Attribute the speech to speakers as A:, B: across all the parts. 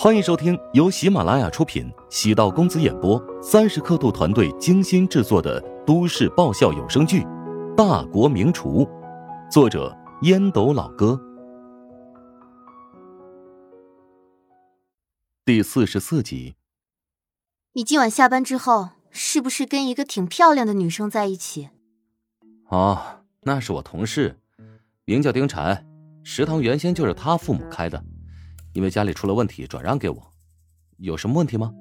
A: 欢迎收听由喜马拉雅出品、喜道公子演播、三十刻度团队精心制作的都市爆笑有声剧《大国名厨》，作者烟斗老哥，第四十四集。
B: 你今晚下班之后，是不是跟一个挺漂亮的女生在一起？
A: 哦，那是我同事，名叫丁婵，食堂原先就是他父母开的。因为家里出了问题，转让给我，有什么问题吗？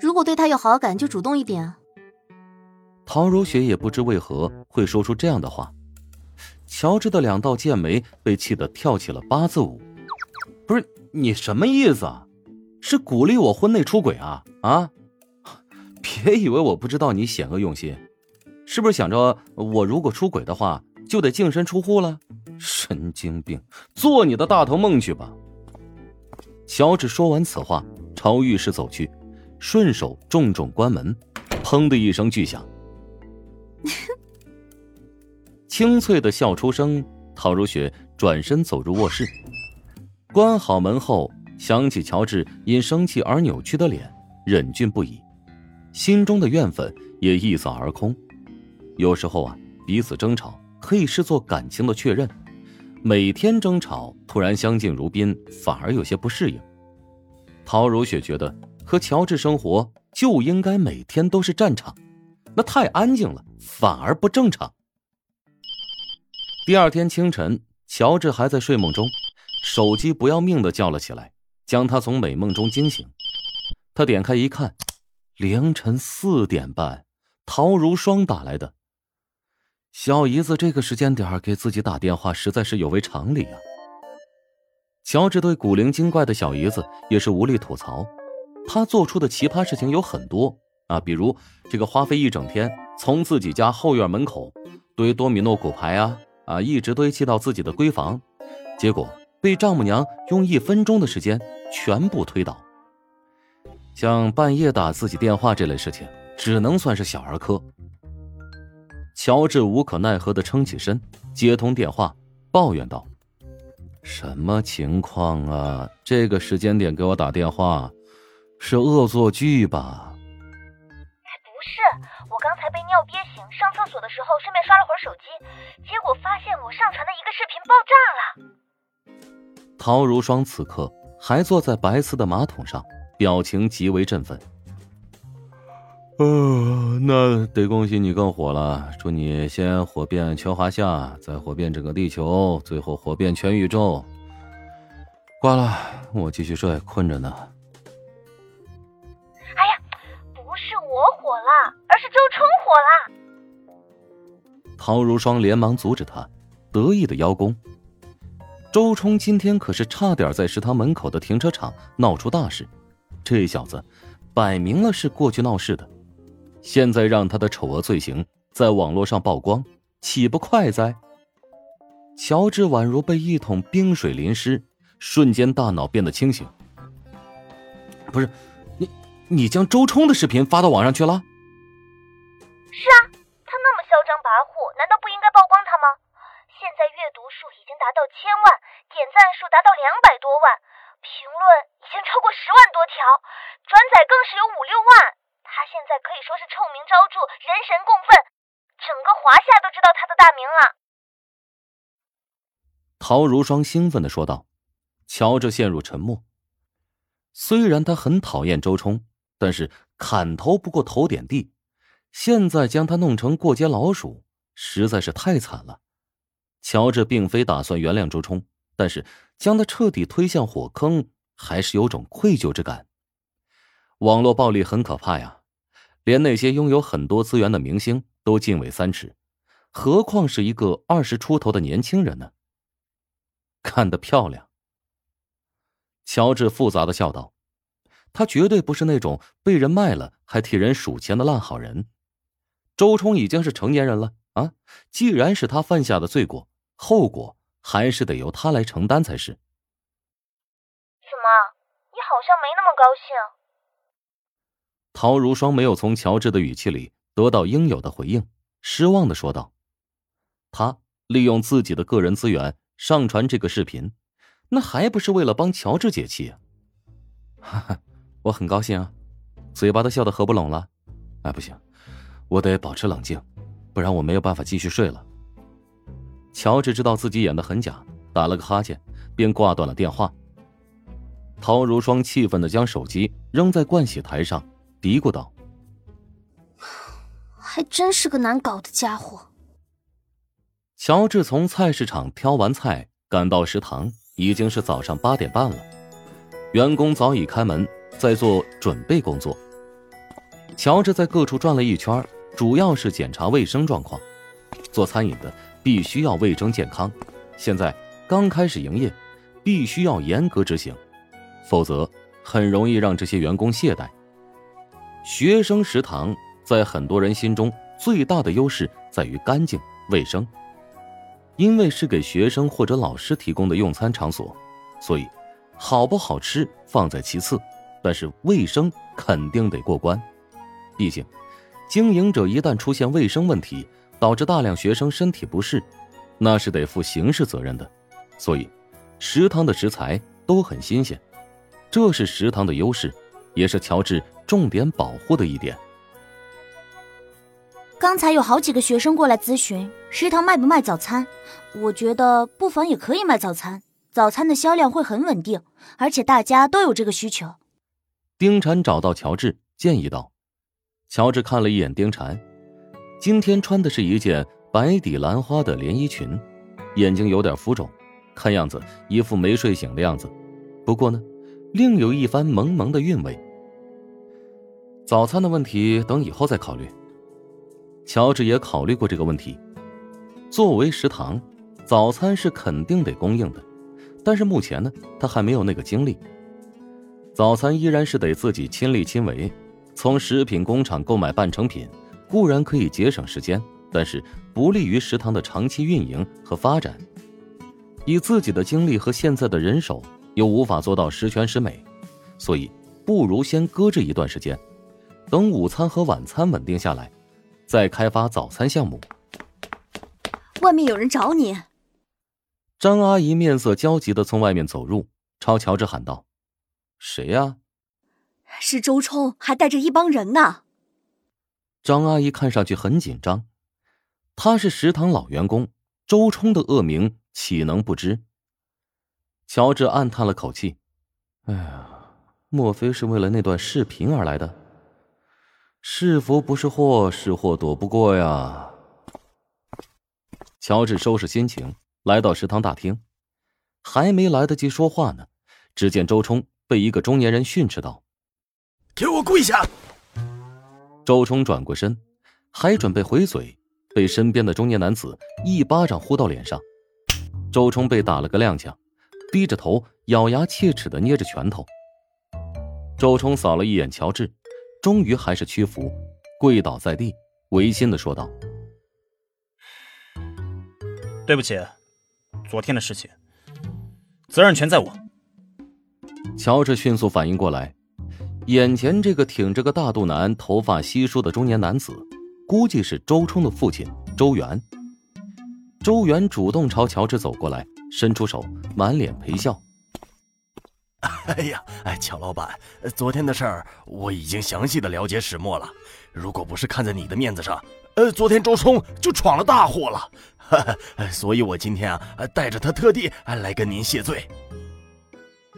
B: 如果对他有好感，就主动一点啊。
A: 陶如雪也不知为何会说出这样的话，乔治的两道剑眉被气得跳起了八字舞。不是你什么意思啊？是鼓励我婚内出轨啊？啊？别以为我不知道你险恶用心，是不是想着我如果出轨的话，就得净身出户了？神经病，做你的大头梦去吧！乔治说完此话，朝浴室走去，顺手重重关门，砰的一声巨响，清脆的笑出声。陶如雪转身走入卧室，关好门后，想起乔治因生气而扭曲的脸，忍俊不已，心中的怨愤也一扫而空。有时候啊，彼此争吵可以视作感情的确认。每天争吵，突然相敬如宾，反而有些不适应。陶如雪觉得和乔治生活就应该每天都是战场，那太安静了，反而不正常。第二天清晨，乔治还在睡梦中，手机不要命的叫了起来，将他从美梦中惊醒。他点开一看，凌晨四点半，陶如霜打来的。小姨子这个时间点给自己打电话，实在是有违常理啊。乔治对古灵精怪的小姨子也是无力吐槽，他做出的奇葩事情有很多啊，比如这个花费一整天从自己家后院门口堆多米诺骨牌啊啊，一直堆砌到自己的闺房，结果被丈母娘用一分钟的时间全部推倒。像半夜打自己电话这类事情，只能算是小儿科。乔治无可奈何的撑起身，接通电话，抱怨道：“什么情况啊？这个时间点给我打电话，是恶作剧吧？”“
C: 不是，我刚才被尿憋醒，上厕所的时候顺便刷了会儿手机，结果发现我上传的一个视频爆炸
A: 了。”陶如霜此刻还坐在白色的马桶上，表情极为振奋。呃，那得恭喜你更火了！祝你先火遍全华夏，再火遍整个地球，最后火遍全宇宙。挂了，我继续睡，困着呢。
C: 哎呀，不是我火了，而是周冲火了。
A: 陶如霜连忙阻止他，得意的邀功。周冲今天可是差点在食堂门口的停车场闹出大事，这小子摆明了是过去闹事的。现在让他的丑恶罪行在网络上曝光，岂不快哉？乔治宛如被一桶冰水淋湿，瞬间大脑变得清醒。不是，你你将周冲的视频发到网上去了？
C: 是啊，他那么嚣张跋扈，难道不应该曝光他吗？现在阅读数已经达到千万，点赞数达到两百多万，评论已经超过十万多条，转载更是有五六万。他现在可以说是臭名昭著，人神共愤，整个华夏都知道他的大名了。
A: 陶如霜兴奋的说道。乔治陷入沉默。虽然他很讨厌周冲，但是砍头不过头点地，现在将他弄成过街老鼠，实在是太惨了。乔治并非打算原谅周冲，但是将他彻底推向火坑，还是有种愧疚之感。网络暴力很可怕呀。连那些拥有很多资源的明星都敬畏三尺，何况是一个二十出头的年轻人呢？看得漂亮。乔治复杂的笑道：“他绝对不是那种被人卖了还替人数钱的烂好人。周冲已经是成年人了啊，既然是他犯下的罪过，后果还是得由他来承担才是。”
C: 怎么，你好像没那么高兴？
A: 陶如霜没有从乔治的语气里得到应有的回应，失望的说道：“他利用自己的个人资源上传这个视频，那还不是为了帮乔治解气？哈哈，我很高兴啊，嘴巴都笑得合不拢了。哎，不行，我得保持冷静，不然我没有办法继续睡了。乔治知道自己演的很假，打了个哈欠，便挂断了电话。陶如霜气愤的将手机扔在盥洗台上，嘀咕道：“
B: 还真是个难搞的家伙。”
A: 乔治从菜市场挑完菜，赶到食堂，已经是早上八点半了。员工早已开门，在做准备工作。乔治在各处转了一圈，主要是检查卫生状况。做餐饮的必须要卫生健康，现在刚开始营业，必须要严格执行。否则，很容易让这些员工懈怠。学生食堂在很多人心中最大的优势在于干净卫生，因为是给学生或者老师提供的用餐场所，所以好不好吃放在其次，但是卫生肯定得过关。毕竟，经营者一旦出现卫生问题，导致大量学生身体不适，那是得负刑事责任的。所以，食堂的食材都很新鲜。这是食堂的优势，也是乔治重点保护的一点。
D: 刚才有好几个学生过来咨询食堂卖不卖早餐，我觉得不妨也可以卖早餐，早餐的销量会很稳定，而且大家都有这个需求。
A: 丁婵找到乔治，建议道：“乔治看了一眼丁婵，今天穿的是一件白底蓝花的连衣裙，眼睛有点浮肿，看样子一副没睡醒的样子。不过呢。”另有一番萌萌的韵味。早餐的问题等以后再考虑。乔治也考虑过这个问题。作为食堂，早餐是肯定得供应的，但是目前呢，他还没有那个精力。早餐依然是得自己亲力亲为。从食品工厂购买半成品固然可以节省时间，但是不利于食堂的长期运营和发展。以自己的精力和现在的人手。又无法做到十全十美，所以不如先搁置一段时间，等午餐和晚餐稳定下来，再开发早餐项目。
E: 外面有人找你。
A: 张阿姨面色焦急的从外面走入，朝乔治喊道：“谁呀？”“
E: 是周冲，还带着一帮人呢。”
A: 张阿姨看上去很紧张，她是食堂老员工，周冲的恶名岂能不知？乔治暗叹了口气：“哎呀，莫非是为了那段视频而来的？是福不是祸，是祸躲不过呀。”乔治收拾心情，来到食堂大厅，还没来得及说话呢，只见周冲被一个中年人训斥道：“
F: 给我跪下！”
A: 周冲转过身，还准备回嘴，被身边的中年男子一巴掌呼到脸上，周冲被打了个踉跄。低着头，咬牙切齿的捏着拳头。周冲扫了一眼乔治，终于还是屈服，跪倒在地，违心的说道：“
G: 对不起，昨天的事情，责任全在我。”
A: 乔治迅速反应过来，眼前这个挺着个大肚腩、头发稀疏的中年男子，估计是周冲的父亲周元。周元主动朝乔治走过来。伸出手，满脸陪笑。
F: 哎呀，哎，乔老板，昨天的事儿我已经详细的了解始末了。如果不是看在你的面子上，呃，昨天周冲就闯了大祸了。所以，我今天啊，带着他特地来跟您谢罪。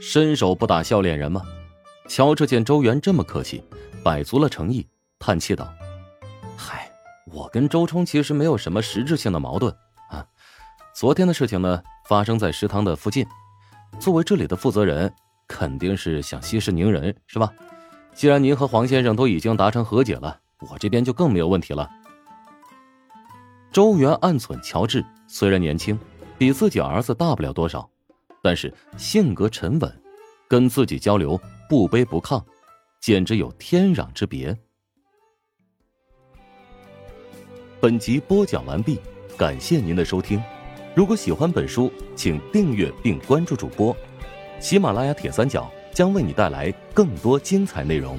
A: 伸手不打笑脸人吗？乔治见周元这么客气，摆足了诚意，叹气道：“嗨，我跟周冲其实没有什么实质性的矛盾啊。昨天的事情呢？”发生在食堂的附近，作为这里的负责人，肯定是想息事宁人，是吧？既然您和黄先生都已经达成和解了，我这边就更没有问题了。周元暗忖：乔治虽然年轻，比自己儿子大不了多少，但是性格沉稳，跟自己交流不卑不亢，简直有天壤之别。本集播讲完毕，感谢您的收听。如果喜欢本书，请订阅并关注主播。喜马拉雅铁三角将为你带来更多精彩内容。